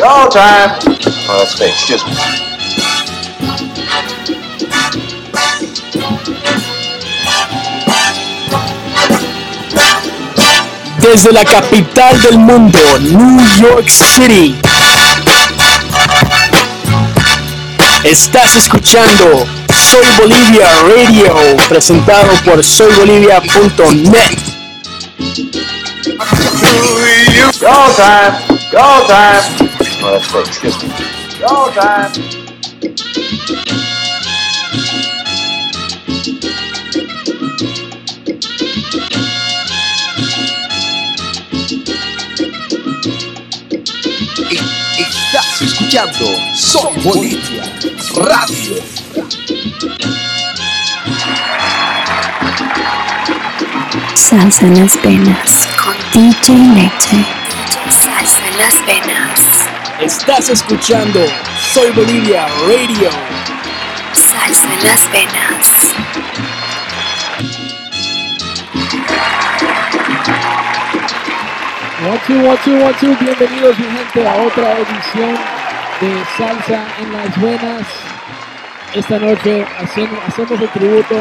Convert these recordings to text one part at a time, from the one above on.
Go time! Oh, that's fake. Excuse me. Desde la capital del mundo, New York City. Estás escuchando Soy Bolivia Radio, presentado por soybolivia.net. Go time! Go time! Oh, that's fake. Excuse me. Go time! Escuchando Soy Bolivia Radio. Salsa en las venas con DJ Nectar. Salsa en las venas. Estás escuchando Soy Bolivia Radio. Salsa en las venas. One, two, one, two, one, two. Bienvenidos, mi gente, a otra edición de Salsa en las Venas. Esta noche hacemos, hacemos el tributo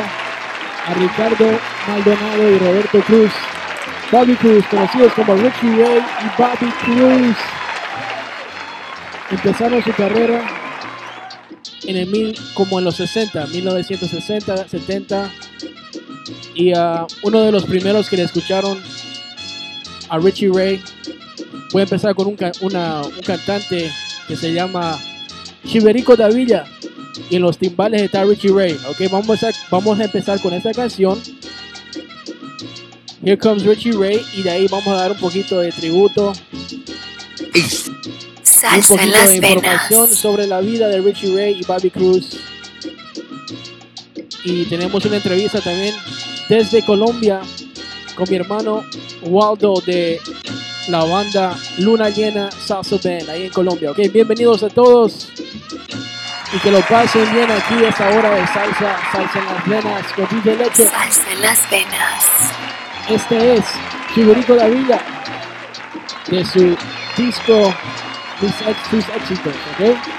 a Ricardo Maldonado y Roberto Cruz. Bobby Cruz, conocidos como Richie Ray y Bobby Cruz. Empezaron su carrera en el mil, como en los 60, 1960, 70. Y ah, uno de los primeros que le escucharon a Richie Ray. Voy a empezar con un, una- un cantante que se llama Chiverico Davilla. Y en los timbales está Richie Ray. Ok, vamos a, vamos a empezar con esta canción. Here comes Richie Ray. Y de ahí vamos a dar un poquito de tributo. un en poquito las de información venas. sobre la vida de Richie Ray y Bobby Cruz. Y tenemos una entrevista también desde Colombia con mi hermano Waldo de la banda Luna Llena Salsa Band ahí en Colombia. Ok, bienvenidos a todos y que lo pasen bien aquí a esta hora de salsa, salsa en las venas con DJ Leche. Salsa en las venas. Este es Chiverico Davilla de su disco Sus, Sus Éxitos, ¿ok?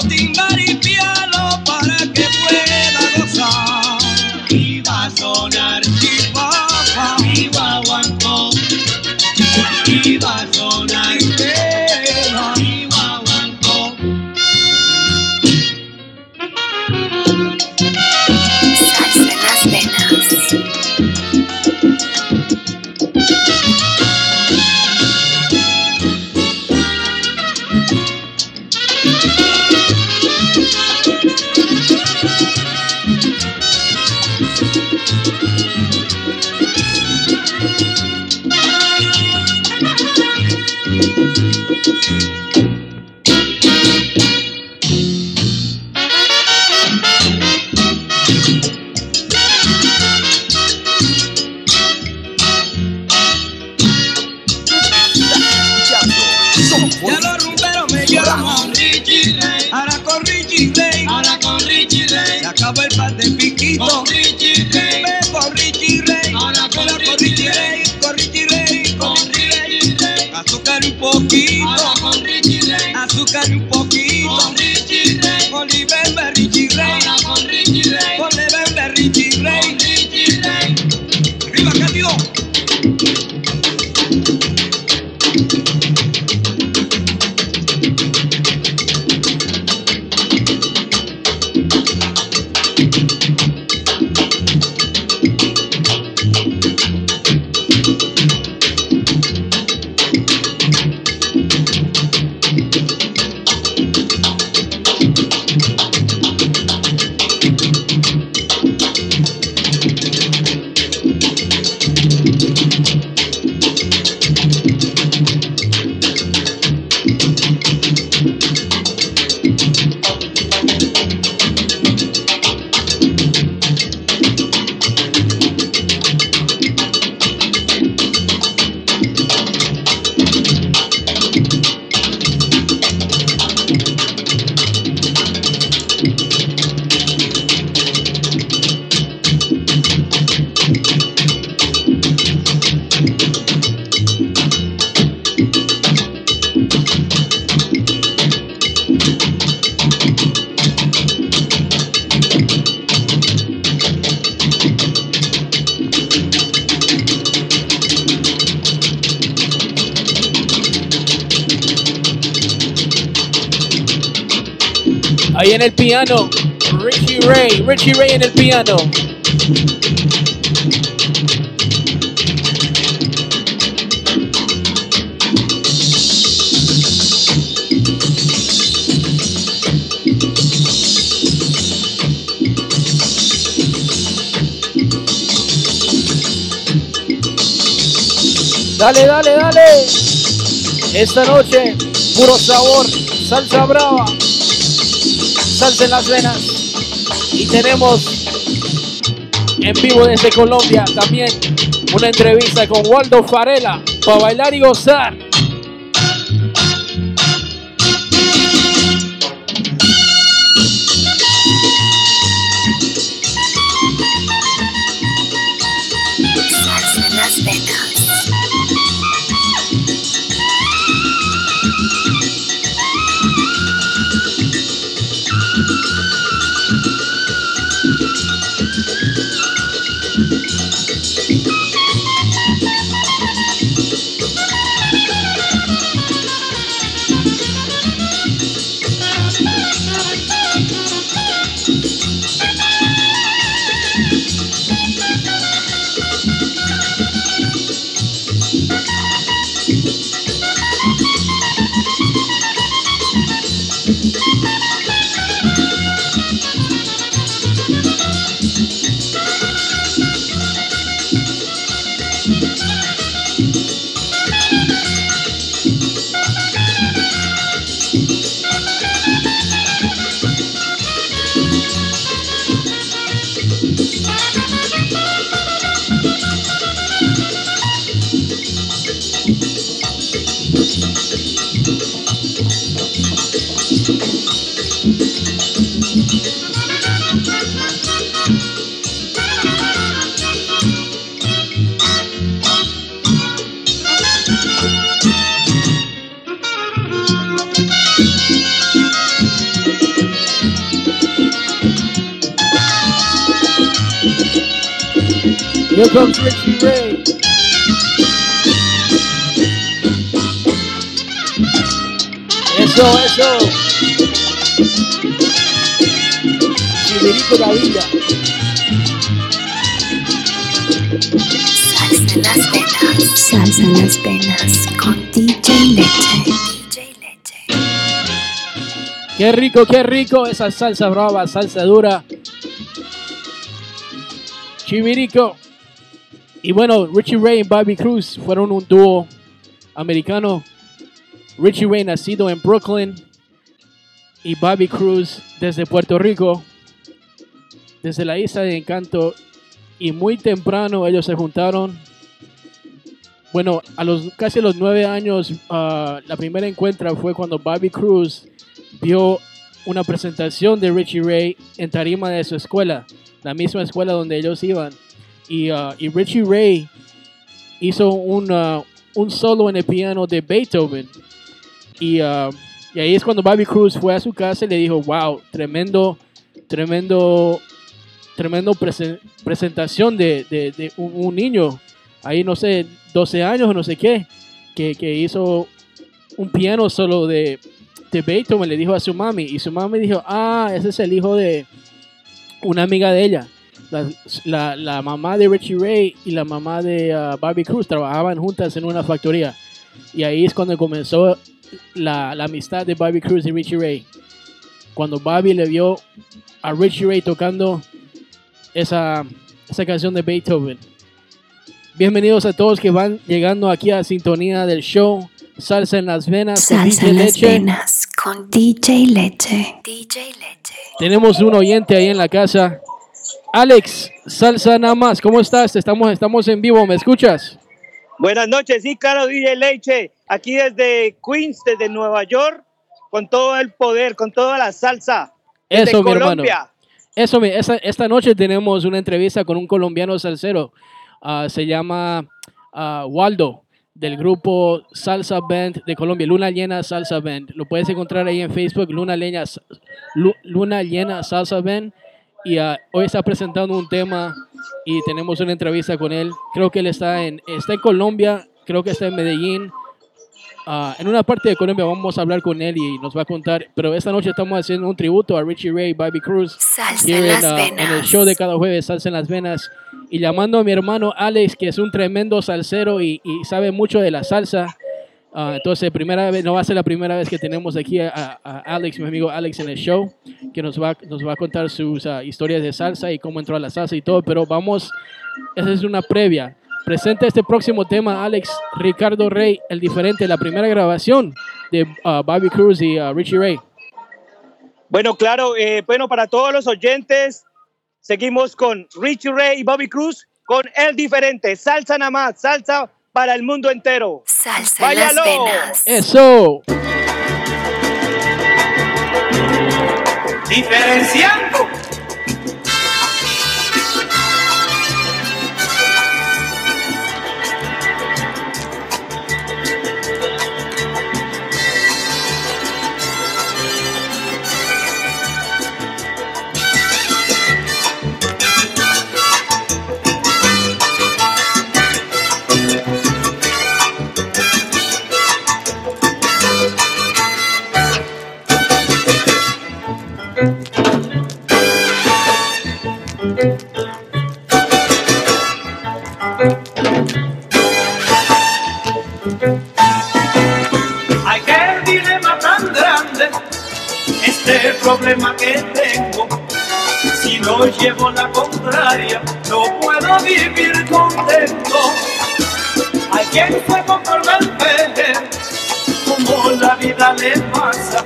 Richie Ray en el piano. Dale, dale, dale. Esta noche, puro sabor, salsa brava, salsa en las venas. Y tenemos en vivo desde Colombia también una entrevista con Waldo Farela para bailar y gozar. Chiverito la vida. Salsa en las venas. Salsa en las venas con DJ Leche. DJ Leche. Qué rico, qué rico esa salsa brava, salsa dura. Chivirico. Y bueno, Richie Ray y Bobby Cruz fueron un dúo americano. Richie Ray nacido en Brooklyn y Bobby Cruz desde Puerto Rico, desde la isla de Encanto. Y muy temprano ellos se juntaron. Bueno, a los casi los nueve años, ah, la primera encuentra fue cuando Bobby Cruz vio una presentación de Richie Ray en tarima de su escuela, la misma escuela donde ellos iban. Y, ah, Richie Ray hizo una, un solo en el piano de Beethoven. Ah, y ahí es cuando Bobby Cruz fue a su casa y le dijo, wow, tremendo, tremendo, tremendo presen- presentación de, de- un, niño, ahí no sé, 12 años o no sé qué, que, hizo un piano solo de, de Beethoven, le dijo a su mami. Y su mami dijo, ah, ese es el hijo de una amiga de ella. La, mamá de Richie Ray y la mamá de ah, Bobby Cruz trabajaban juntas en una factoría. Y ahí es cuando comenzó la, la amistad de Bobby Cruz y Richie Ray. Cuando Bobby le vio a Richie Ray tocando esa, esa canción de Beethoven. Bienvenidos a todos que van llegando aquí a sintonía del show Salsa en las Venas con Salsa DJ en las Leche. venas con DJ Leche. DJ Leche. Tenemos un oyente ahí en la casa. Alex, salsa nada más. ¿Cómo estás? Estamos, estamos en vivo, ¿me escuchas? Buenas noches, sí, claro, DJ Leche, aquí desde Queens, desde Nueva York, con todo el poder, con toda la salsa. Desde Eso, mi hermano. Eso, esta noche tenemos una entrevista con un colombiano salsero. Ah, se llama ah, Waldo, del grupo Salsa Band de Colombia, Luna Llena Salsa Band. Lo puedes encontrar ahí en Facebook, Luna, Lu- Luna Llena Salsa Band. Y ah, hoy está presentando un tema y tenemos una entrevista con él. Creo que él está en, está en Colombia, creo que está en Medellín. Ah, en una parte de Colombia vamos a hablar con él y nos va a contar. Pero esta noche estamos haciendo un tributo a Richie Ray, Bobby Cruz. Salsa en ah, en el show de cada jueves, Salsa en las Venas. Y llamando a mi hermano Alex, que es un tremendo salsero y, y sabe mucho de la salsa. Ah, entonces, primera vez, no va a ser la primera vez que tenemos aquí a, a- Alex, mi amigo Alex, en el show, que nos va, nos va a contar sus historias de salsa y cómo entró a la salsa y todo. Pero vamos, esa es una previa. Presenta este próximo tema, Alex Ricardo Rey, el diferente, la primera grabación de ah, Bobby Cruz y ah, Richie Ray. Bueno, claro, eh, bueno, para todos los oyentes, seguimos con Richie Ray y Bobby Cruz con El Diferente, salsa nada más, salsa para el mundo entero. Salsa en las Váyalo. venas. Eso. Diferenciando. Ay, qué dilema tan grande, este problema que tengo. Si no llevo la contraria, no puedo vivir contento. Hay quien fue conforme al ver como la vida le pasa,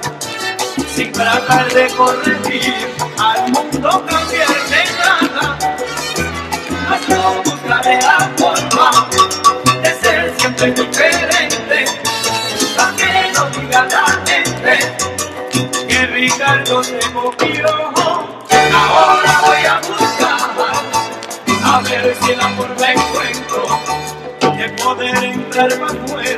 sin tratar de corregir al mundo cambiar la forma de ser siempre diferente, para que no diga la gente que Ricardo se movió. Ahora voy a buscar, a ver si la forma encuentro, de poder entrar para afuera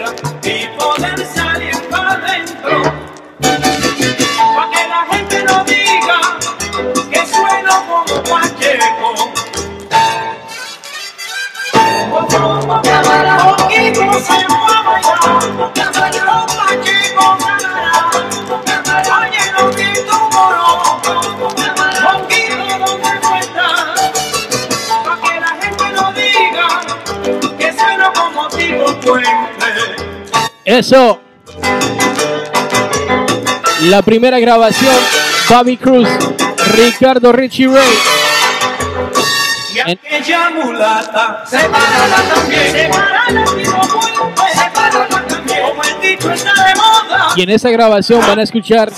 Eso. La primera grabación, Bobby Cruz, Ricardo Richie Ray. Y aquella mulata, sepárala también, sepárala tipo puente, sepárala también, como el dicho está de moda, Y en esa grabación van a escuchar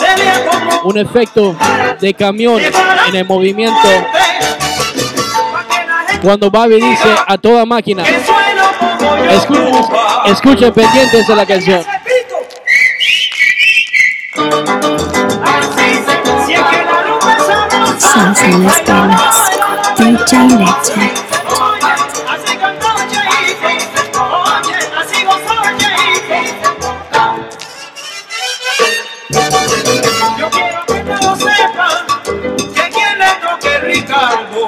un efecto de camión en el movimiento. cuando Bobby dice a toda máquina. Escuchen, pendientes de la canción. Ese pito. Chaleche. Oye, así cantó Chahit. Oye, así gozó Chahit. Yo quiero que todos sepan que tiene lo que Ricardo.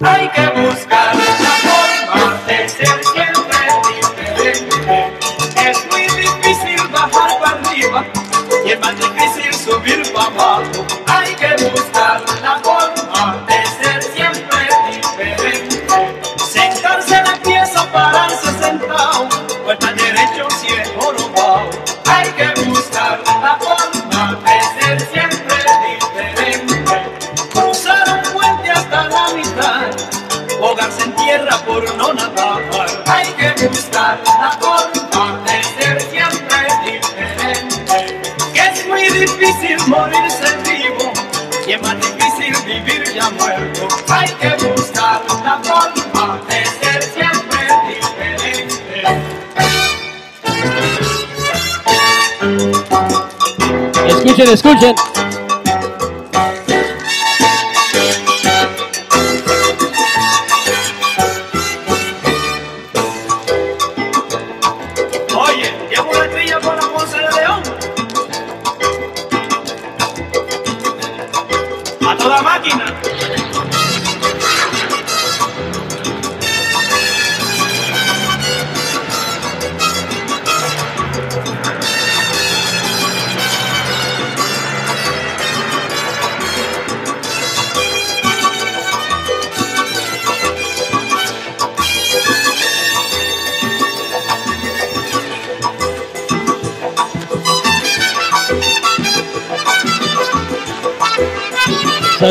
Hay que buscar. Escuchen, escuchen.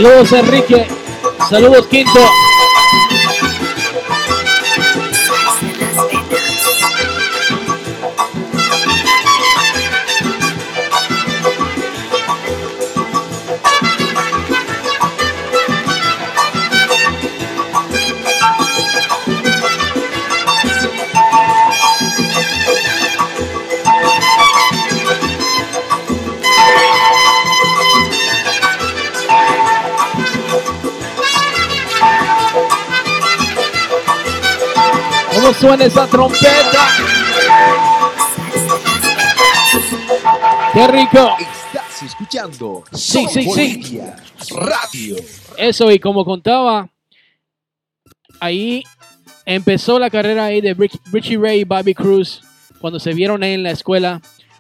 Saludos Enrique. Saludos Quinto. Suena esa trompeta? Qué rico. Estás escuchando Sí, sí, sí. Radio. Eso, y como contaba, ahí empezó la carrera ahí de Rick- Richie Ray y Bobby Cruz cuando se vieron ahí en la escuela.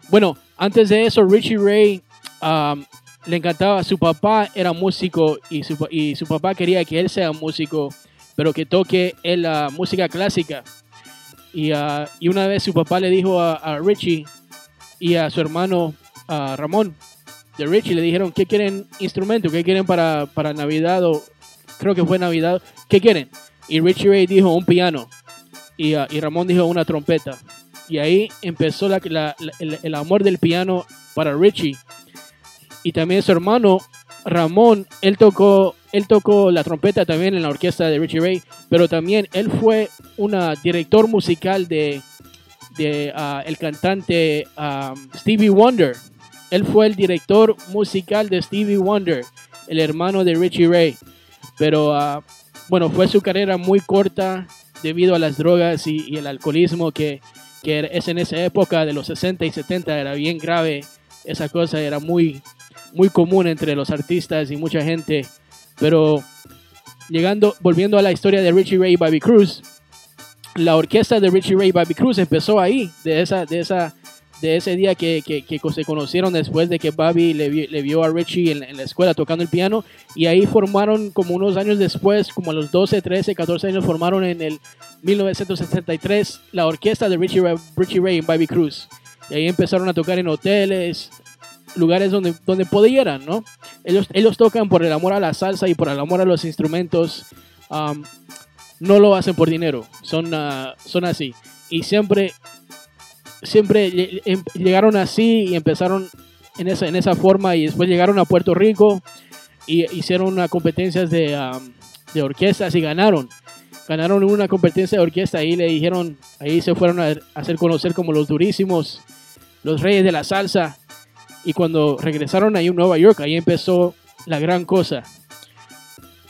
Bueno, antes de eso, Richie Ray um, le encantaba, su papá era músico y su, y su papá quería que él sea músico, pero que toque la música clásica. Y, ah, y una vez su papá le dijo a, a Richie y a su hermano a Ramón de Richie, le dijeron, ¿qué quieren instrumento? ¿Qué quieren para, para Navidad? O creo que fue Navidad. ¿Qué quieren? Y Richie Ray dijo un piano. Y, ah, y Ramón dijo una trompeta. Y ahí empezó la- la- el, el amor del piano para Richie. Y también su hermano Ramón, él tocó, él tocó la trompeta también en la orquesta de Richie Ray, pero también él fue un director musical de, ah, el cantante ah, Stevie Wonder. Él fue el director musical de Stevie Wonder, el hermano de Richie Ray. Pero ah, bueno, fue su carrera muy corta debido a las drogas y, el alcoholismo que, que es en esa época de los 60 y 70, era bien grave. Esa cosa era muy, muy común entre los artistas y mucha gente. Pero llegando, volviendo a la historia de Richie Ray y Bobby Cruz, la orquesta de Richie Ray y Bobby Cruz empezó ahí, de esa, de esa, de ese día que, que- que se conocieron después de que Bobby le, le vio a Richie en, en la escuela tocando el piano y ahí formaron como unos años después, como a los 12, 13, 14 años, formaron en el 1963 la orquesta de Richie Ray, Richie Ray y Bobby Cruz. Y ahí empezaron a tocar en hoteles, lugares donde, donde pudieran, ¿no? Ellos, ellos tocan por el amor a la salsa y por el amor a los instrumentos. um, no lo hacen por dinero, son, ah, son así. Y siempre, siempre em- llegaron así y empezaron en esa, en esa forma y después llegaron a Puerto Rico y hicieron una competencias de, um, de orquestas y ganaron. Ganaron una competencia de orquesta y le dijeron, ahí se fueron a hacer conocer como los durísimos, los reyes de la salsa. Y cuando regresaron ahí en Nueva York, ahí empezó la gran cosa.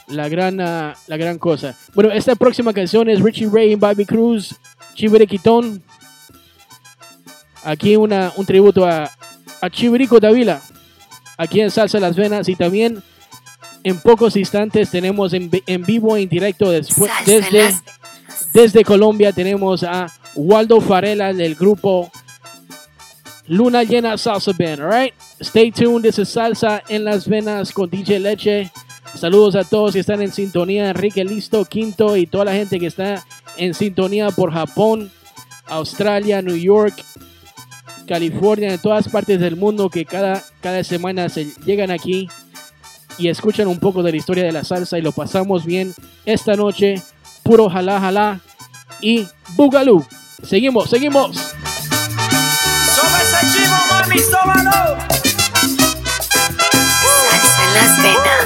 La gran, ah, la gran cosa. Bueno, esta próxima canción es Richie Ray y Bobby Cruz, Chiviriquitón. Aquí una, un tributo a, a Chivirico Davila, aquí en Salsa Las Venas. Y también en pocos instantes tenemos en, en vivo en directo después, desde, desde Colombia tenemos a Waldo Farela del grupo Luna Llena Salsa Band, alright? Stay tuned, this is Salsa en las venas con DJ Leche. Saludos a todos que están en sintonía, Enrique Listo, Quinto y toda la gente que está en sintonía por Japón, Australia, New York, California, en todas partes del mundo que cada, cada semana se llegan aquí y escuchan un poco de la historia de la salsa y lo pasamos bien esta noche. Puro jalá jalá y bugalú. Seguimos, seguimos. Mami, sóbalo. salsa las venas.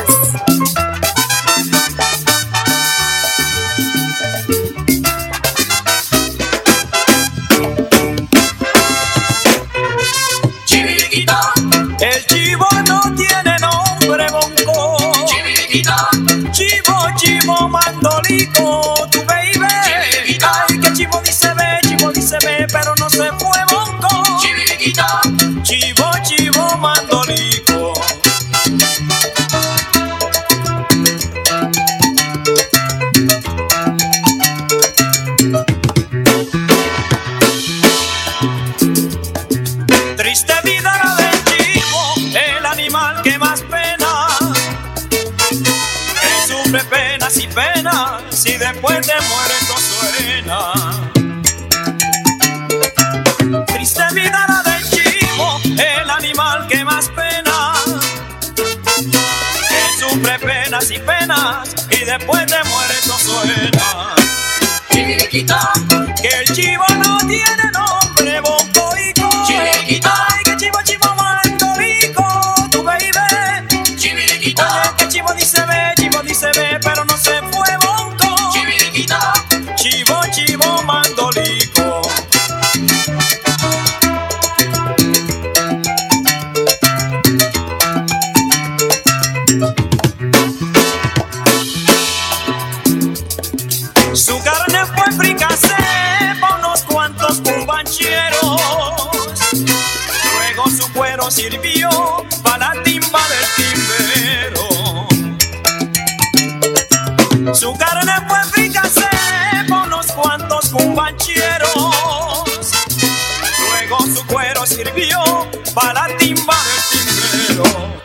Para la timba del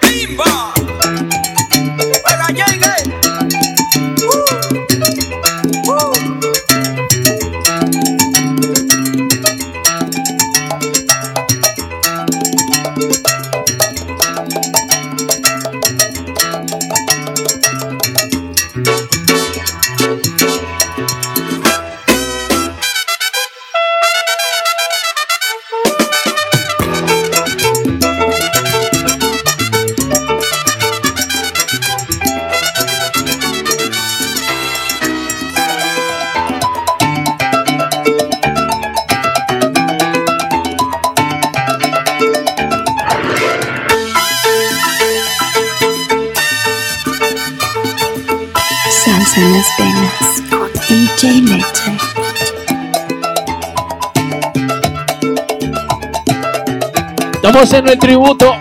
Estamos haciendo el tributo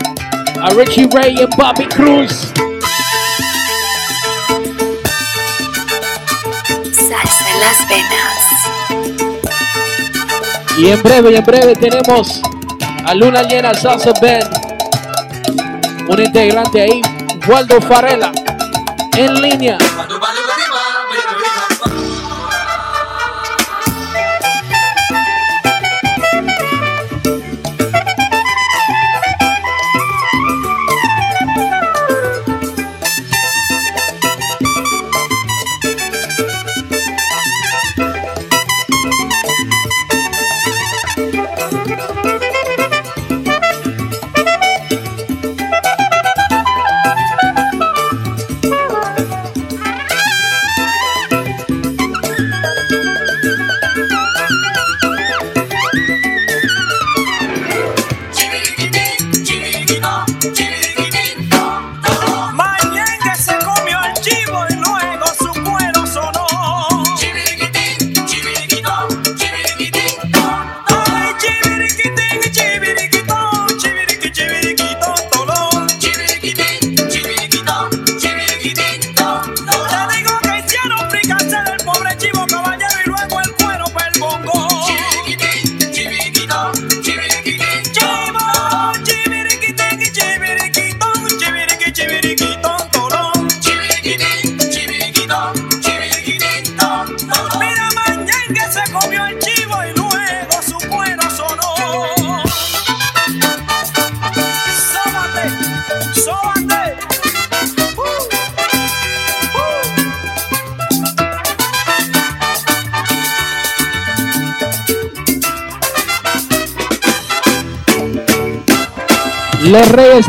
a Richie Ray y Bobby Cruz. Salsa en las venas. Y en breve, y en breve tenemos a Luna Llena Salsa Band. Un integrante ahí, Waldo Farela, en línea.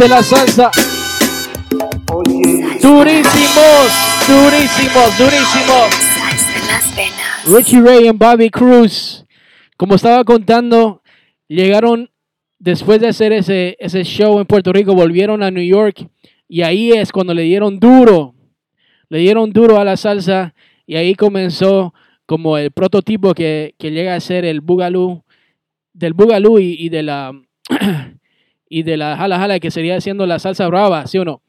De la salsa. Durísimos, durísimos, durísimos. Richie Ray y Bobby Cruz, como estaba contando, llegaron después de hacer ese, ese show en Puerto Rico, volvieron a New York y ahí es cuando le dieron duro, le dieron duro a la salsa y ahí comenzó como el prototipo que, que llega a ser el Boogaloo, del Boogaloo y, y de la y de la jala jala que sería haciendo la salsa brava, ¿sí o no?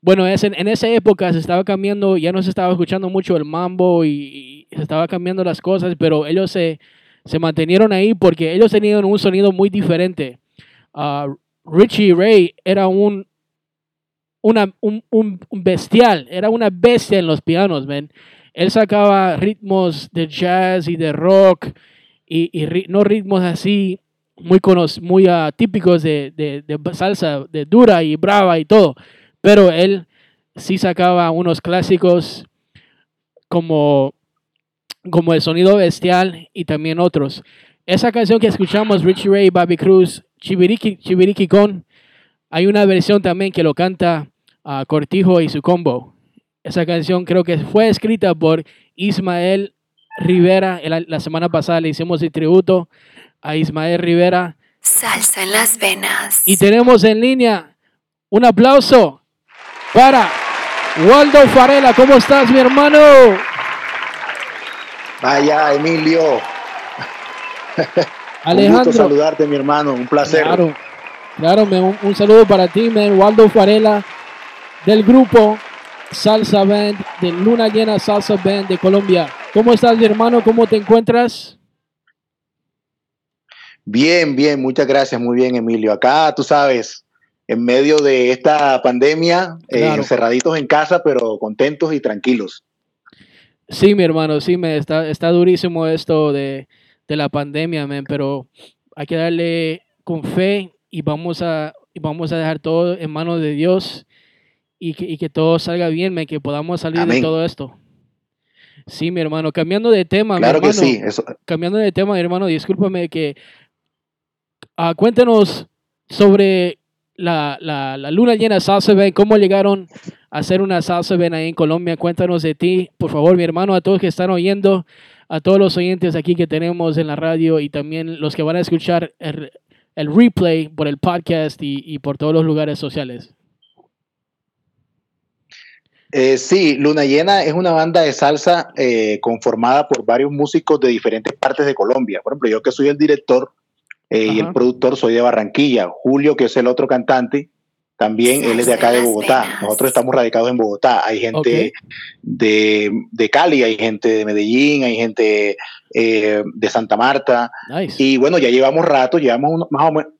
Bueno, es en, esa época se estaba cambiando, ya no se estaba escuchando mucho el mambo y, se estaba cambiando las cosas, pero ellos se, se mantenieron ahí porque ellos tenían un sonido muy diferente. Ah, Richie Ray era un, un, un- bestial, era una bestia en los pianos, man. Él sacaba ritmos de jazz y de rock y, no ritmos así muy, muy ah, típicos de, de- salsa, de dura y brava y todo. Pero él sí sacaba unos clásicos como, como el sonido bestial y también otros. Esa canción que escuchamos, Richie Ray, Bobby Cruz, Chibiriki, Chibiriki Con, hay una versión también que lo canta a Cortijo y su combo. Esa canción creo que fue escrita por Ismael Rivera. El- la semana pasada le hicimos el tributo a Ismael Rivera. Salsa en las venas. Y tenemos en línea un aplauso para Waldo Farela. ¿Cómo estás, mi hermano? Vaya, Emilio. Un Alejandro. gusto saludarte, mi hermano. Un placer. Claro, claro, un, un saludo para ti, man. Waldo Farela, del grupo Salsa Band, de Luna Llena Salsa Band de Colombia. ¿Cómo estás, mi hermano? ¿Cómo te encuentras? Bien, bien, muchas gracias. Muy bien, Emilio. Acá, tú sabes, en medio de esta pandemia, eh, encerraditos en casa, pero contentos y tranquilos. Sí, mi hermano, sí, me está, está durísimo esto de, de la pandemia, man, pero hay que darle con fe y vamos a, y vamos a dejar todo en manos de Dios y que, y que todo salga bien, man, que podamos salir de todo esto. Sí, mi hermano, cambiando de tema, mi Claro que hermano, sí. Eso, cambiando de tema, mi hermano, discúlpame que ah, cuéntanos sobre la, la, luna llena salsa band, cómo llegaron a hacer una salsa band ahí en Colombia. Cuéntanos de ti, por favor, mi hermano, a todos que están oyendo, a todos los oyentes aquí que tenemos en la radio y también los que van a escuchar el, el replay por el podcast y, y por todos los lugares sociales. Eh, sí, Luna Llena es una banda de salsa eh, conformada por varios músicos de diferentes partes de Colombia. Por ejemplo, yo que soy el director eh, y el productor soy de Barranquilla. Julio, que es el otro cantante, también él es de acá de Bogotá. Nosotros estamos radicados en Bogotá. Hay gente de, de Cali, hay gente de Medellín, hay gente eh, de Santa Marta. Nice. Y bueno, ya llevamos rato, llevamos uno- más o menos.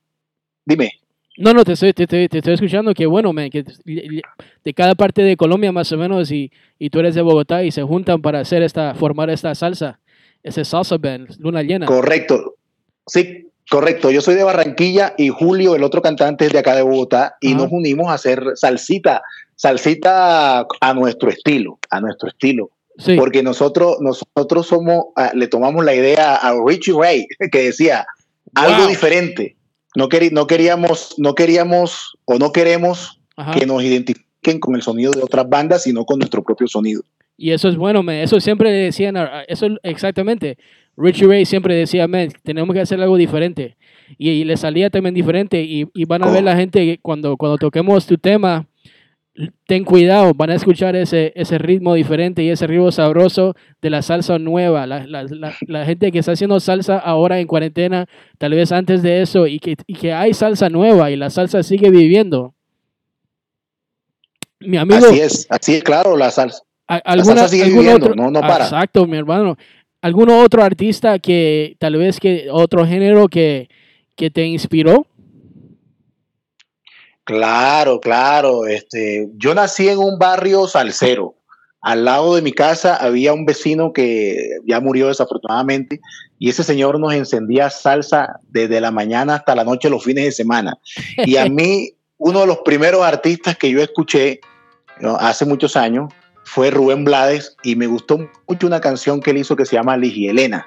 Dime. No, no, te estoy, te, te- te estoy escuchando, que bueno, man, que de cada parte de Colombia más o menos y, y tú eres de Bogotá y se juntan para hacer esta, formar esta salsa, ese salsa band, luna llena. Correcto. Sí, correcto. Yo soy de Barranquilla y Julio, el otro cantante, es de acá de Bogotá y nos unimos a hacer salsita, salsita a nuestro estilo, a nuestro estilo. Sí, Porque nosotros, nosotros somos, ah, le tomamos la idea a Richie Ray, que decía algo diferente. No, no queríamos, no queríamos o no queremos ajá. que nos identifiquen con el sonido de otras bandas, sino con nuestro propio sonido. Y eso es bueno. Eso siempre decían, a- a- eso exactamente. Richie Ray siempre decía, man, tenemos que hacer algo diferente. Y, y le salía también diferente. Y, y van a ver la gente cuando, cuando toquemos tu tema, ten cuidado, van a escuchar ese, ese ritmo diferente y ese ritmo sabroso de la salsa nueva. La, la- la- la gente que está haciendo salsa ahora en cuarentena, tal vez antes de eso, y que, y que hay salsa nueva y la salsa sigue viviendo. Mi amigo, así es, así es, claro, la salsa. a- ¿Alguna, salsa sigue viviendo, otro, no- no para. Exacto, mi hermano. ¿Algún otro artista que tal vez que otro género que, que te inspiró? Claro, claro. Este, yo nací en un barrio salsero. Al lado de mi casa había un vecino que ya murió desafortunadamente y ese señor nos encendía salsa desde la mañana hasta la noche los fines de semana. Y a mí, uno de los primeros artistas que yo escuché hace muchos años fue Rubén Blades y me gustó mucho una canción que él hizo que se llama Ligia Elena.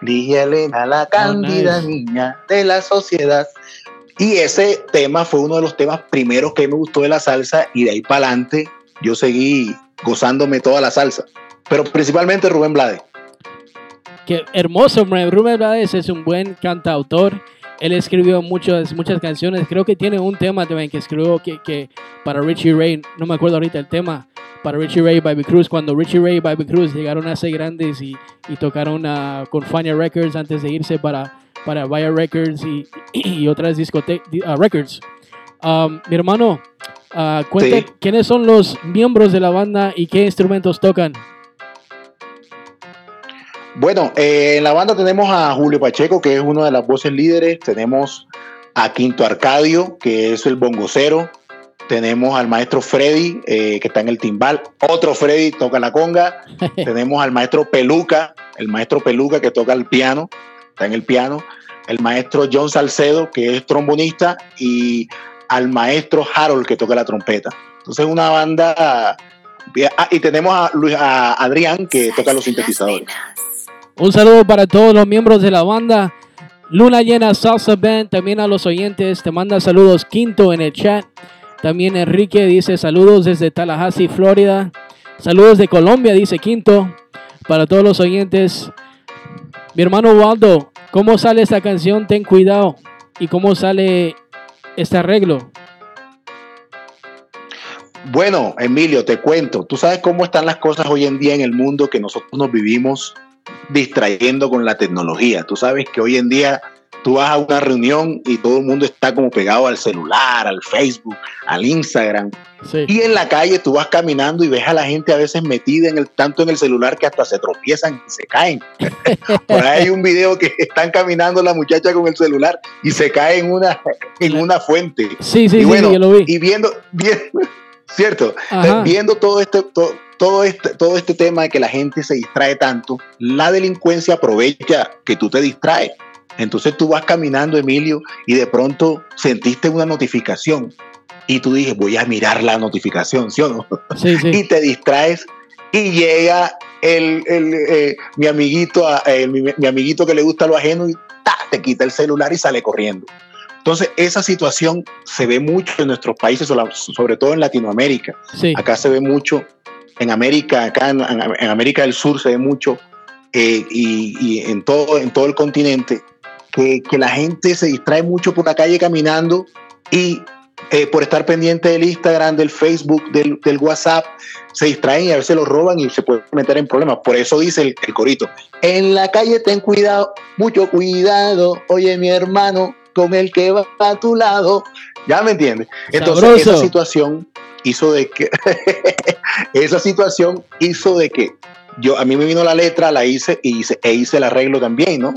Ligia Elena, la cándida nice. niña de la sociedad. Y ese tema fue uno de los temas primeros que me gustó de la salsa y de ahí para adelante yo seguí gozándome toda la salsa. Pero principalmente Rubén Blades. Qué hermoso, hombre. Rubén Blades es un buen cantautor. Él escribió muchas, muchas canciones. Creo que tiene un tema también que escribió que, que para Richie Ray, no me acuerdo ahorita el tema, para Richie Ray y Bobby Cruz. Cuando Richie Ray y Bobby Cruz llegaron a ser grandes y, y tocaron ah, con Fania Records antes de irse para, para Vaya Records y, y otras discotecas, records. Um, mi hermano, ah, cuenta Sí. quiénes son los miembros de la banda y qué instrumentos tocan. Bueno, eh, en la banda tenemos a Julio Pacheco, que es una de las voces líderes. Tenemos a Quinto Arcadio, que es el bongocero. Tenemos al maestro Freddy, eh, que está en el timbal. Otro Freddy toca la conga. tenemos al maestro Peluca, el maestro Peluca que toca el piano, está en el piano. El maestro John Salcedo, que es trombonista. Y al maestro Harold, que toca la trompeta. Entonces, una banda. Ah, y tenemos a, Luis, a Adrián, que toca los sintetizadores. Un saludo para todos los miembros de la banda. Luna Llena Salsa Band, también a los oyentes. Te manda saludos Quinto en el chat. También Enrique dice saludos desde Tallahassee, Florida. Saludos de Colombia, dice Quinto. Para todos los oyentes. Mi hermano Waldo, ¿cómo sale esta canción? Ten cuidado. ¿Y cómo sale este arreglo? Bueno, Emilio, te cuento. Tú sabes cómo están las cosas hoy en día en el mundo que nosotros nos vivimos distrayendo con la tecnología. Tú sabes que hoy en día tú vas a una reunión y todo el mundo está como pegado al celular, al Facebook, al Instagram. Sí. Y en la calle tú vas caminando y ves a la gente a veces metida en el, tanto en el celular que hasta se tropiezan y se caen. Por ahí hay un video que están caminando la muchacha con el celular y se cae en una, en una fuente. Sí, sí, y sí, bueno, sí, yo lo vi. y viendo, viendo cierto, Ajá. viendo todo este, to- todo este, todo este tema de que la gente se distrae tanto, la delincuencia aprovecha que tú te distraes. Entonces tú vas caminando, Emilio, y de pronto sentiste una notificación y tú dices, voy a mirar la notificación, ¿sí o no? Sí, sí. y te distraes y llega el, el, eh, mi amiguito, a- eh, mi, mi amiguito que le gusta lo ajeno y ¡ta! te quita el celular y sale corriendo. Entonces, esa situación se ve mucho en nuestros países, sobre todo en Latinoamérica. Sí. Acá se ve mucho, en América, acá en América del Sur se ve mucho, eh, y, y en, todo, en todo el continente, que, que la gente se distrae mucho por la calle caminando y eh, por estar pendiente del Instagram, del Facebook, del, del WhatsApp, se distraen y a veces lo roban y se pueden meter en problemas. Por eso dice el, el corito, en la calle ten cuidado, mucho cuidado, oye mi hermano, con el que va a tu lado. ¿Ya me entiendes? Entonces Sabroso. esa situación hizo de que, esa situación hizo de que yo, a mí me vino la letra, la hice y hice, e hice el arreglo también, ¿no?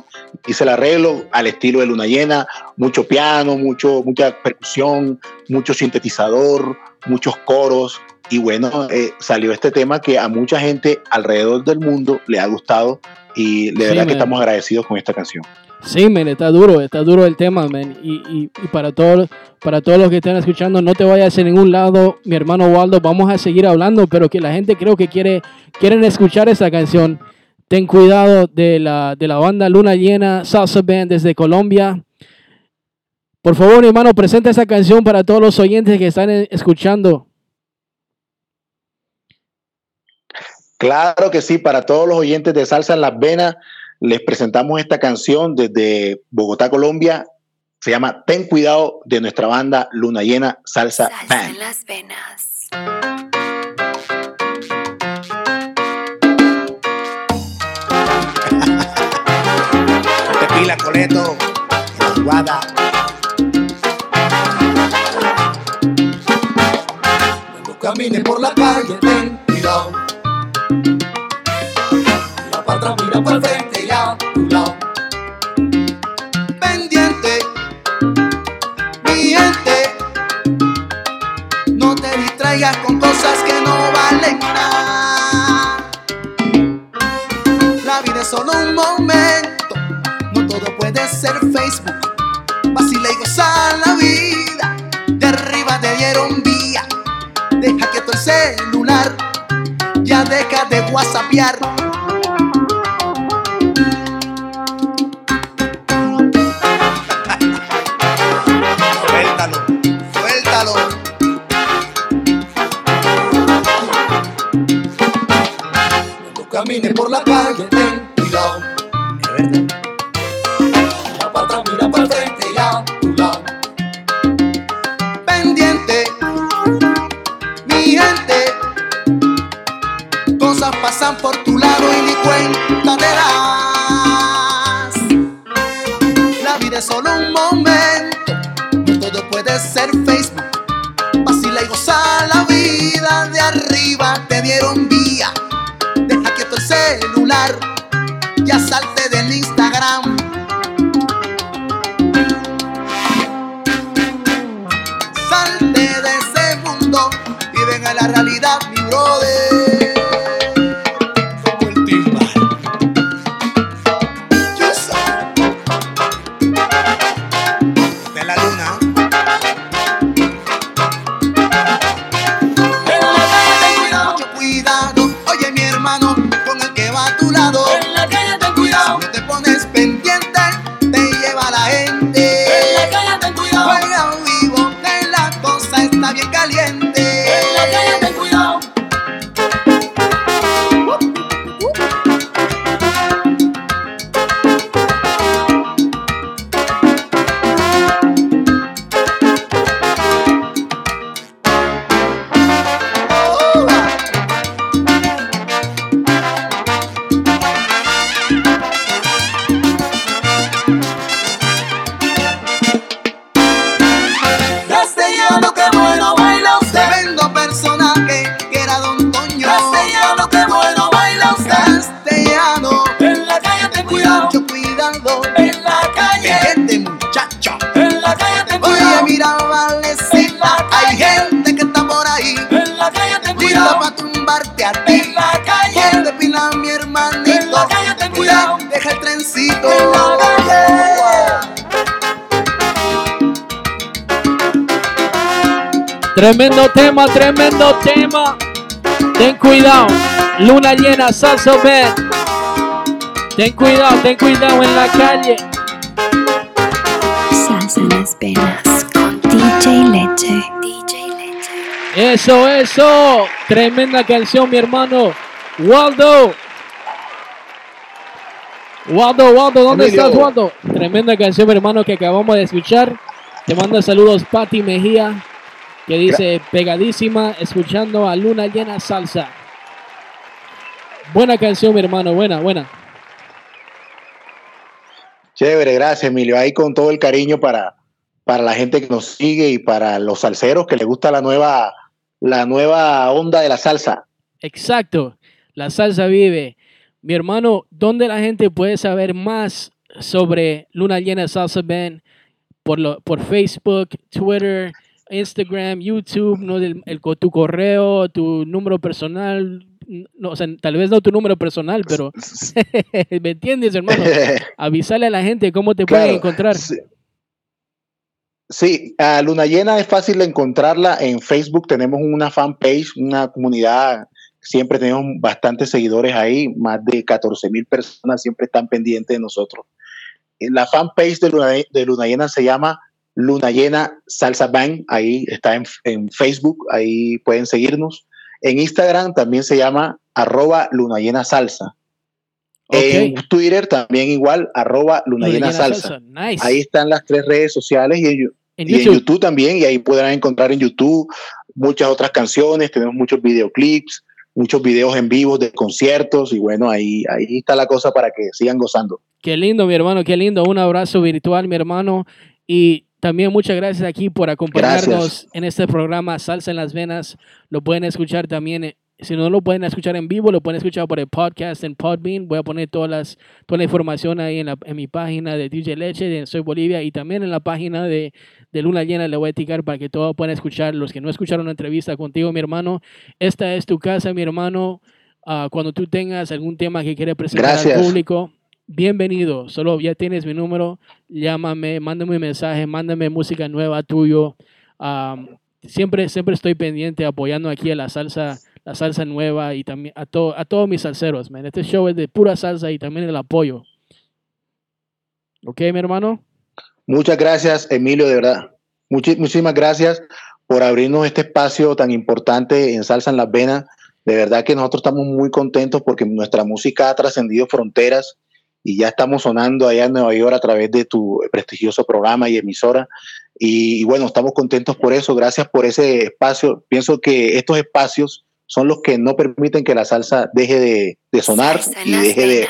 Hice el arreglo al estilo de Luna Llena, mucho piano, mucho, mucha percusión, mucho sintetizador, muchos coros. Y bueno, eh, salió este tema que a mucha gente alrededor del mundo le ha gustado y de Sí, verdad man. que estamos agradecidos con esta canción. Sí, men, está duro, está duro el tema, men. Y, y- para, todos para todos los que están escuchando, no te vayas a ningún lado, mi hermano Waldo. Vamos a seguir hablando, pero que la gente creo que quiere, quieren escuchar esa canción. Ten cuidado de la, de la banda Luna Llena, Salsa Band desde Colombia. Por favor, mi hermano, presenta esa canción para todos los oyentes que están escuchando. Claro que sí, para todos los oyentes de Salsa en las Venas, les presentamos esta canción desde Bogotá, Colombia. Se llama Ten Cuidado de nuestra banda Luna Llena Salsa Salsa Band. en las venas. Te pila, coleto. Guada. Cuando camines por la calle, ten cuidado. Mira para atrás, mira para el frente Pendiente, mi gente. No te distraigas con cosas que no valen nada. La vida es solo un momento. No todo puede ser Facebook. Vacila y goza la vida. De arriba te dieron vía. Deja que tu celular. Ya deja de whatsappear. camine por la calle, ten cuidado. Aparta, mira para frente y a tu lado. Pendiente, mi gente. Cosas pasan por tu lado y ni cuenta te. La vida es solo un momento, no todo puede ser Facebook. Vacila y goza la vida de arriba, te dieron vía ya salte Tremendo tema, tremendo tema. Ten cuidado. Luna llena, salsa band. Ten cuidado, ten cuidado en la calle. Salsa en las venas con DJ Leche. DJ Leche. Eso, eso. Tremenda canción, mi hermano. Waldo. Waldo, Waldo, ¿dónde Emilio. estás, Waldo? Tremenda canción, mi hermano, que acabamos de escuchar. Te manda saludos, Pati Mejía, que dice pegadísima, escuchando a Luna Llena Salsa. Buena canción, mi hermano, buena, buena. Chévere, gracias Emilio. Ahí con todo el cariño para, para la gente que nos sigue y para los salseros que les gusta la nueva, la nueva onda de la salsa. Exacto, la salsa vive. Mi hermano, ¿dónde la gente puede saber más sobre Luna Llena Salsa Band? Por, lo, por Facebook, Twitter, Instagram, YouTube, ¿no? El, el- tu correo, tu número personal. No, o sea, tal vez no tu número personal, pero ¿me entiendes, hermano? Avisarle a la gente cómo te pueden Claro, encontrar. Sí, Sí, a Luna Llena es fácil encontrarla en Facebook. Tenemos una fanpage, una comunidad. Siempre tenemos bastantes seguidores ahí, más de 14 mil personas siempre están pendientes de nosotros. En La fanpage de Luna, de Luna Llena se llama Luna Llena Salsa Band. Ahí está en, en Facebook, ahí pueden seguirnos. En Instagram también se llama arroba Luna Llena Salsa. En. Twitter también igual, arroba Luna, Luna Llena Salsa. Salsa, nice. Ahí están las tres redes sociales y en, Yu- En y en YouTube. YouTube también. Y ahí podrán encontrar en YouTube muchas otras canciones. Tenemos muchos videoclips, muchos videos en vivo de conciertos. Y bueno, ahí, ahí está la cosa para que sigan gozando. Qué lindo, mi hermano, qué lindo. Un abrazo virtual, mi hermano. Y también muchas gracias aquí por acompañarnos Gracias. en este programa Salsa en las Venas. Lo pueden escuchar también. eh, Si no lo pueden escuchar en vivo, lo pueden escuchar por el podcast en Podbean. Voy a poner todas las, toda la información ahí en, la- en mi página de DJ Leche, de Soy Bolivia, y también en la página de, de Luna Llena. Le voy a etiquetar para que todos puedan escuchar. Los que no escucharon la entrevista contigo, mi hermano, esta es tu casa, mi hermano. Ah, cuando tú tengas algún tema que quieres presentar al Gracias. público, bienvenido. Solo ya tienes mi número, llámame, mándame un mensaje, mándame música nueva tuyo. Siempre, siempre estoy pendiente apoyando aquí a la salsa, la salsa nueva y también a, to- a todos mis salseros. Este show es de pura salsa y también el apoyo. ¿Ok, mi hermano? Muchas gracias, Emilio, de verdad. Muchi- muchísimas gracias por abrirnos este espacio tan importante en Salsa en las Venas. De verdad que nosotros estamos muy contentos porque nuestra música ha trascendido fronteras y ya estamos sonando allá en Nueva York a través de tu prestigioso programa y emisora. Y, y bueno, estamos contentos por eso. Gracias por ese espacio. Pienso que estos espacios son los que no permiten que la salsa deje de, de sonar Salsa y deje de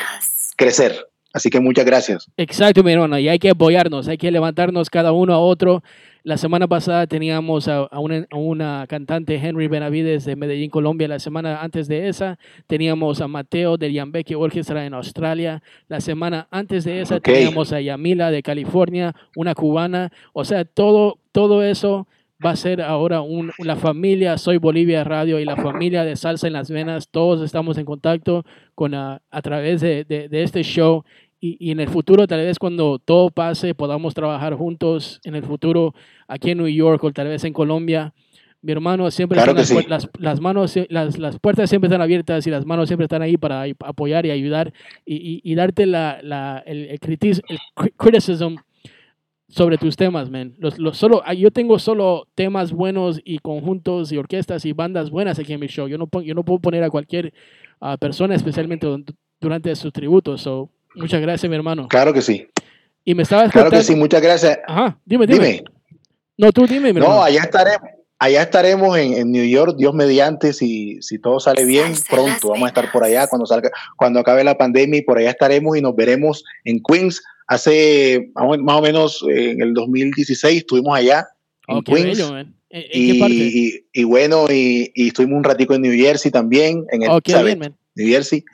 crecer. Así que muchas gracias. Exacto, mi hermano, y hay que apoyarnos, hay que levantarnos cada uno a otro. La semana pasada teníamos a, a una, a una cantante, Henry Benavides, de Medellín, Colombia. La semana antes de esa teníamos a Mateo de Yambeki Orchestra en Australia. La semana antes de esa teníamos a Yamila de California, una cubana. O sea, todo, todo eso va a ser ahora un, la familia Soy Bolivia Radio y la familia de Salsa en las Venas. Todos estamos en contacto con a, a través de, de- de este show. Y, y en el futuro, tal vez cuando todo pase, podamos trabajar juntos en el futuro aquí en New York o tal vez en Colombia. Mi hermano, siempre Claro las, sí. las, las manos, las, las puertas siempre están abiertas y las manos siempre están ahí para apoyar y ayudar y, y- y darte la, la- el, el, critis- el cri- criticism sobre tus temas, man. Los, los solo, ah, yo tengo solo temas buenos y conjuntos y orquestas y bandas buenas aquí en mi show. Yo no, yo no puedo poner a cualquier ah, persona, especialmente du- durante sus tributos. So, muchas gracias, mi hermano. Claro que sí. Y me estabas Claro que sí, muchas gracias. Ajá, dime, dime. Dime. No, tú dime, mi No, hermano. allá estaremos. Allá estaremos en, en New York, Dios mediante, si, si todo sale bien, pronto vamos a estar por allá cuando salga, cuando acabe la pandemia y por allá estaremos y nos veremos en Queens. Hace más o- menos en el 2016 estuvimos allá en Oh, Queens. bello, man. ¿En, en qué parte? y, bueno, y, y estuvimos un ratico en New Jersey también, en el Oh, bien, man. New Jersey.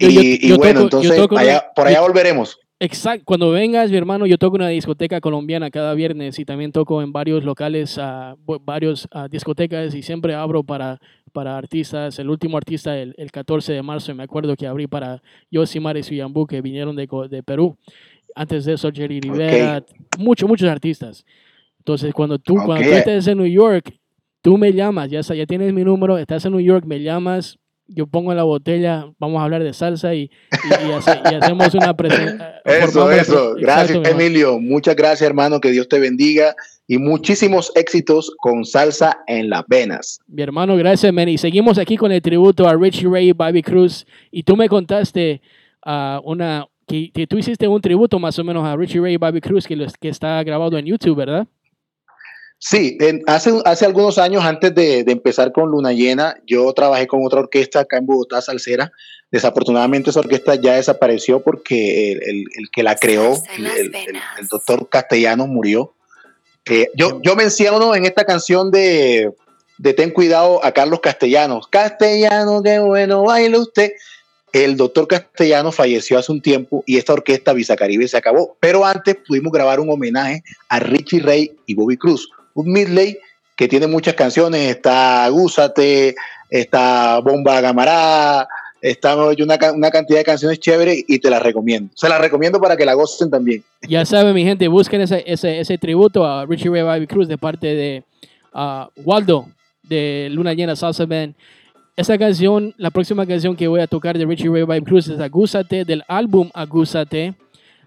Yo- Y, yo- y yo bueno, toco- yo entonces una- allá, por allá yo- volveremos. Exacto. Cuando vengas, mi hermano, yo toco una discoteca colombiana cada viernes y también toco en varios locales, bu- varios ah, discotecas y siempre abro para, para artistas. El último artista, el, el 14 de marzo, me acuerdo que abrí para Yosimar y Suyambú, que vinieron de, de Perú. Antes de eso, Jerry Rivera, muchos, muchos artistas. Entonces, cuando tú, cuando tú estés en New York, tú me llamas, ya, ya tienes mi número, estás en New York, me llamas, yo pongo la botella, vamos a hablar de salsa y, y- y hace- y hacemos una presentación. Eso, eso. Gracias, Emilio. Muchas gracias, hermano. Que Dios te bendiga y muchísimos éxitos con salsa en las venas. Mi hermano, gracias, man. Y seguimos aquí con el tributo a Richie Ray y Bobby Cruz. Y tú me contaste ah, una que, que tú hiciste un tributo más o menos a Richie Ray y Bobby Cruz que, los- que está grabado en YouTube, ¿verdad? Sí, en- hace, hace algunos años, antes de, de empezar con Luna Llena, yo trabajé con otra orquesta acá en Bogotá, Salsera. Desafortunadamente esa orquesta ya desapareció porque el, el- el que la creó, el, doctor Castellano, murió. Eh, yo, yo menciono en esta canción de, de Ten Cuidado a Carlos Castellanos. Castellano, qué bueno baila usted. El doctor Castellano falleció hace un tiempo y esta orquesta Visa Caribe se acabó. Pero antes pudimos grabar un homenaje a Richie Ray y Bobby Cruz. Midley que tiene muchas canciones. Está Gúzate, está Bomba Gamará, está una, una cantidad de canciones chéveres y te las recomiendo. Se las recomiendo para que la gocen también. Ya saben, mi gente, busquen ese, ese, tributo a Richie Ray Bobby Cruz de parte de ah, Waldo de Luna Llena Salsa Band. Esa canción, la próxima canción que voy a tocar de Richie Ray Bobby Cruz es Agúzate del álbum Agúzate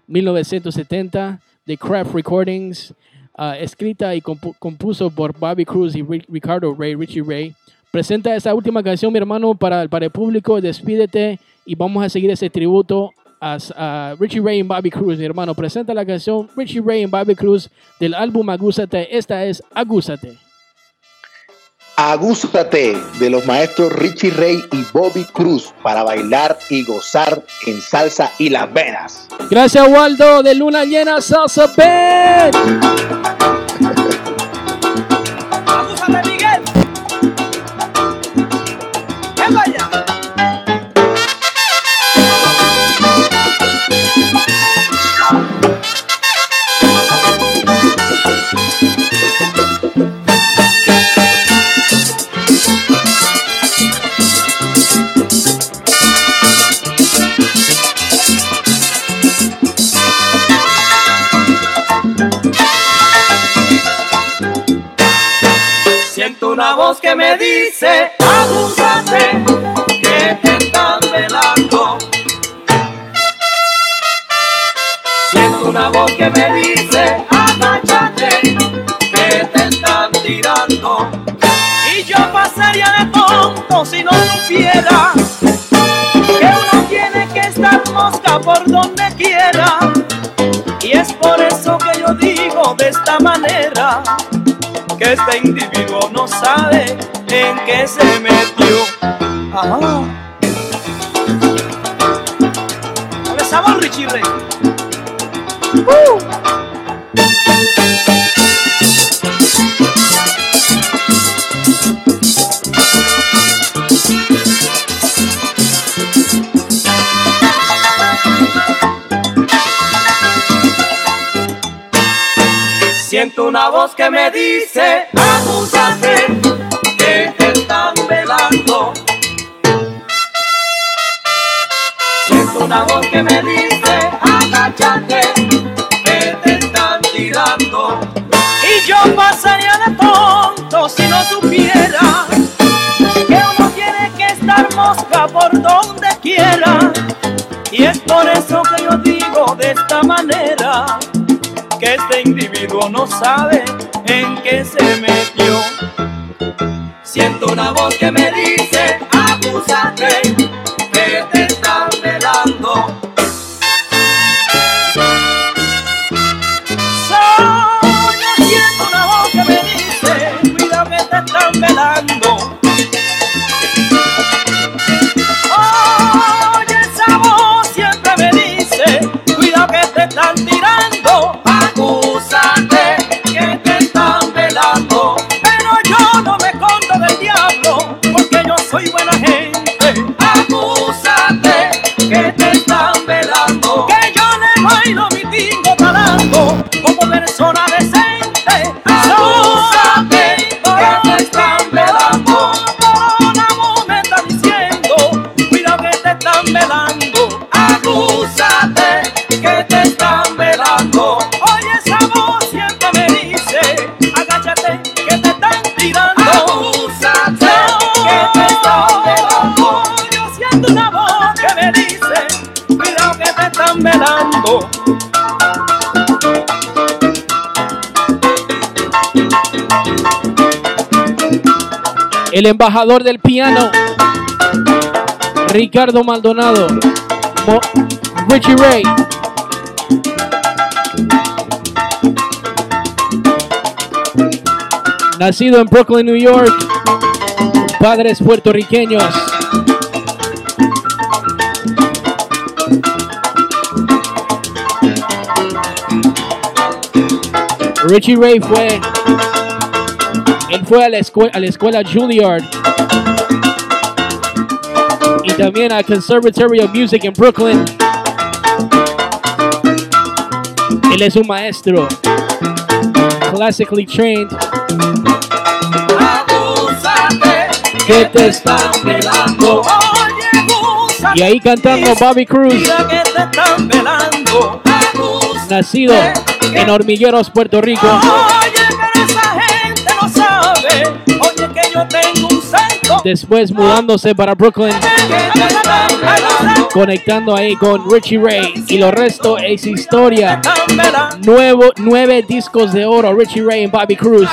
1970 de Craft Recordings, ah, escrita y compu- compuso por Bobby Cruz y Ri- Ricardo Ray, Richie Ray. Presenta esta última canción, mi hermano, para, para el público. Despídete y vamos a seguir ese tributo a, a Richie Ray y Bobby Cruz, mi hermano. Presenta la canción Richie Ray y Bobby Cruz del álbum Agúzate. Esta es Agúzate. Agúzate de los maestros Richie Ray y Bobby Cruz para bailar y gozar en salsa y las venas. Gracias, Waldo, de Luna Llena Salsa Band. Siento una voz que me dice, abúsate, que te están velando. Siento una voz que me dice, agáchate, que te están tirando. Y yo pasaría de tonto si no supiera que uno tiene que estar mosca por donde quiera. Y es por eso que yo digo de esta manera. Que este individuo no sabe en qué se metió. Ajá. Dale sabor, Richie Ray. Siento una voz que me dice, acúsate, que te están velando. Siento una voz que me dice, agáchate, que te están tirando. Y yo pasaría de tonto si no supiera que uno tiene que estar mosca por donde quiera. Y es por eso que yo digo de esta manera este individuo no sabe en qué se metió. Siento una voz que me dice, acúsate, El embajador del piano, Ricardo Maldonado, Richie Ray. Nacido en Brooklyn, New York, padres puertorriqueños. Richie Ray fue fue a la, escue- a la escuela Juilliard y también al Conservatory of Music en Brooklyn. Él es un maestro, classically trained, que te están velando. Y ahí cantando Bobby Cruz, nacido en Hormigueros, Puerto Rico. Después mudándose para Brooklyn, conectando ahí con Richie Ray. Y lo resto es historia. Nuevo, nueve discos de oro, Richie Ray y Bobby Cruz.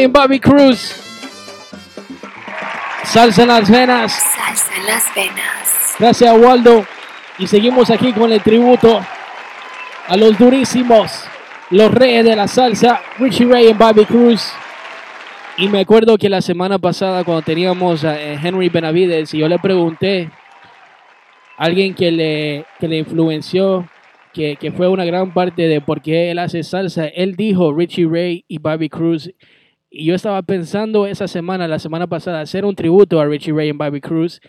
Y Bobby Cruz. Salsa en las venas. Salsa en las venas. Gracias, Waldo. Y seguimos aquí con el tributo a los durísimos, los reyes de la salsa, Richie Ray y Bobby Cruz. Y me acuerdo que la semana pasada cuando teníamos a eh, Henry Benavides y yo le pregunté a alguien que le, que le influenció, que, que fue una gran parte de por qué él hace salsa, él dijo Richie Ray y Bobby Cruz. Y yo estaba pensando esa semana, la semana pasada, hacer un tributo a Richie Ray y Bobby Cruz,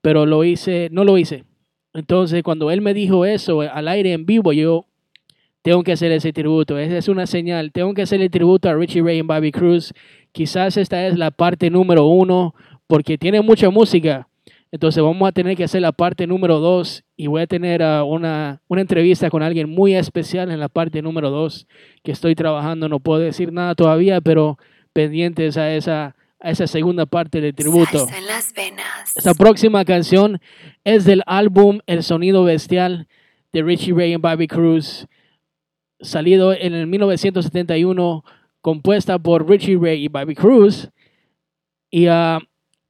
pero lo hice, no lo hice. Entonces, cuando él me dijo eso al aire en vivo, yo tengo que hacer ese tributo. Esa es una señal. Tengo que hacer tributo a Richie Ray y Bobby Cruz. Quizás esta es la parte número uno, porque tiene mucha música. Entonces vamos a tener que hacer la parte número dos y voy a tener uh, una, una entrevista con alguien muy especial en la parte número dos que estoy trabajando. No puedo decir nada todavía, pero pendientes a esa, a esa segunda parte del tributo. Salsa en las venas. Esta próxima canción es del álbum El Sonido Bestial de Richie Ray y Bobby Cruz, salido en el 1971, compuesta por Richie Ray y Bobby Cruz. Y, ah,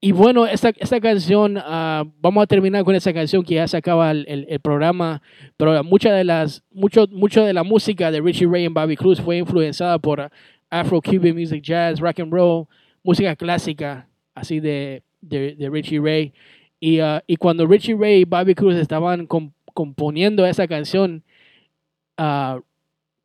y bueno, esta, esta canción, ah, vamos a terminar con esa canción que ya se acaba el, el- el programa, pero mucha de, las, mucho, mucho de la música de Richie Ray y Bobby Cruz fue influenciada por Afro-Cuban music, jazz, rock and roll, música clásica, así de, de, de Richie Ray. Y, ah, y cuando Richie Ray y Bobby Cruz estaban com- componiendo esa canción, ah,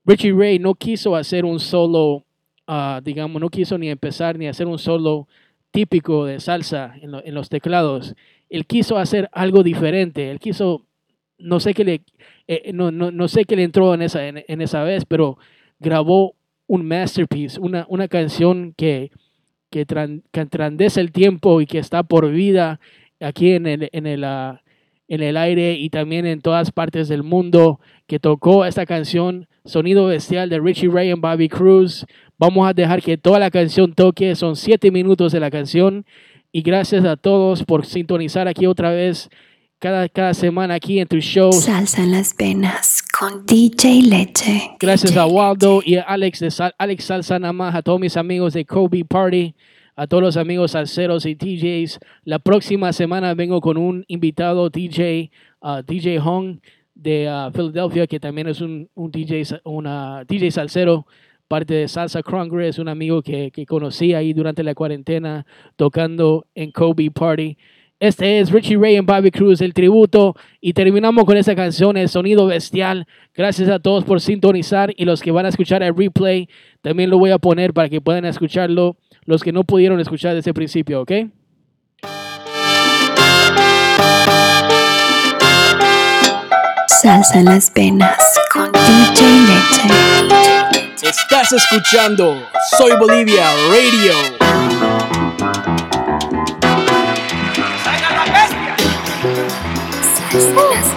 Richie Ray no quiso hacer un solo, ah, digamos, no quiso ni empezar ni hacer un solo típico de salsa en, lo- en los teclados. Él quiso hacer algo diferente. Él quiso, no sé qué le, eh, no, no, no sé qué le entró en esa, en esa vez, pero grabó un masterpiece, una, una canción que, que, tran- que entrandece el tiempo y que está por vida aquí en el, en el, ah, en el aire y también en todas partes del mundo, que tocó esta canción Sonido Bestial de Richie Ray y Bobby Cruz. Vamos a dejar que toda la canción toque, son siete minutos de la canción. Y gracias a todos por sintonizar aquí otra vez cada, cada semana aquí en tu show. Salsa en las venas con DJ Leche. Gracias DJ a Waldo y a Alex de Sal- Alex Salsa nada más, a todos mis amigos de Kobe Party, a todos los amigos salseros y DJs. La próxima semana vengo con un invitado DJ, uh, DJ Hong de uh, Philadelphia, que también es un, un DJ, una DJ salsero, parte de Salsa Congress, un amigo que, que conocí ahí durante la cuarentena tocando en Kobe Party. Este es Richie Ray y Bobby Cruz, el tributo. Y terminamos con esa canción, el sonido bestial. Gracias a todos por sintonizar y los que van a escuchar el replay, también lo voy a poner para que puedan escucharlo. Los que no pudieron escuchar desde el principio, ¿ok? Salsa en las venas con DJ Leche. Estás escuchando Soy Bolivia Radio. Salsa en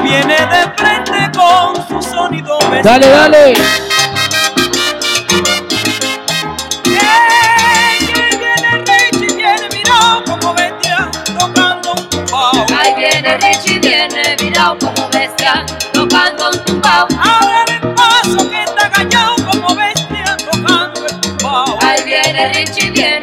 Viene de frente con su sonido bestial. Dale, dale. Viene Richie, viene como bestia, tocando un tumbao. Ahí viene Richie, viene virado como bestia, tocando un tumbao. Ahora el paso que está callado como bestia, tocando el tumbao. Ahí viene Richie, viene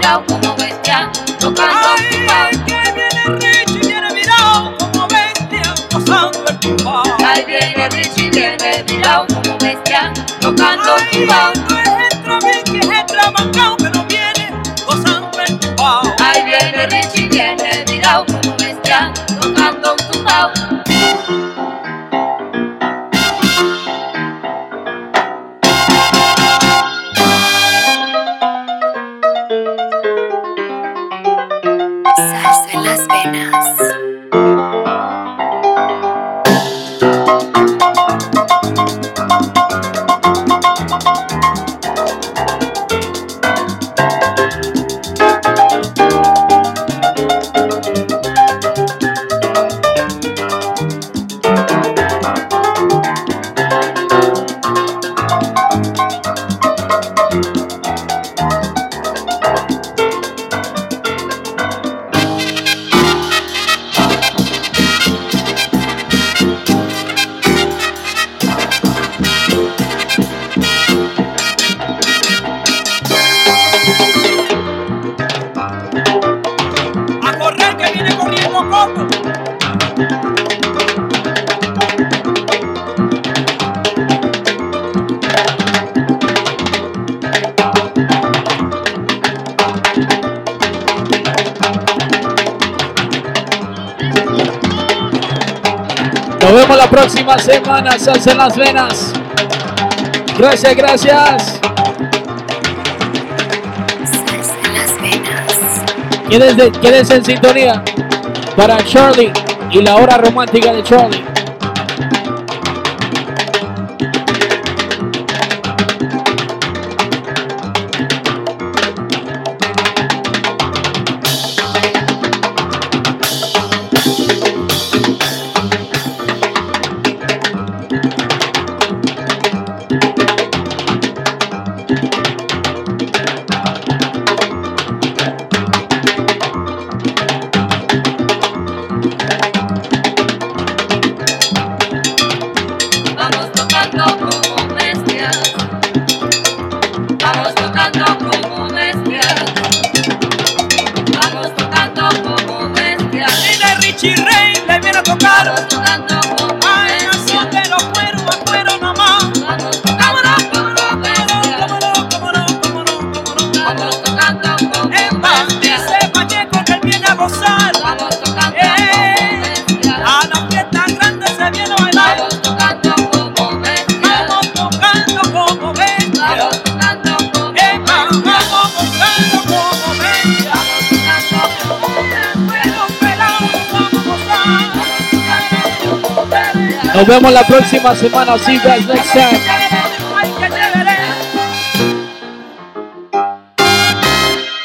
como bestia, tocando. Ay, que viene Richie, viene virado como bestia, gozando el tumbao. Ahí viene Richie, viene virado como bestia, tocando Ay, tumbao. no es el Stravinsky, es el Tramancao, pero viene gozando el tumbao. Ahí viene Richie, viene virado como Nos vemos la próxima semana, Salsa en las venas. Gracias, gracias. Quédense, quédense en sintonía para Charlie y la hora romántica de Charlie. Próxima semana. See you guys next time.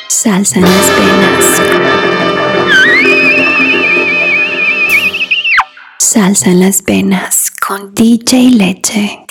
Salsa en las venas. Salsa en las venas con. DJ Leche.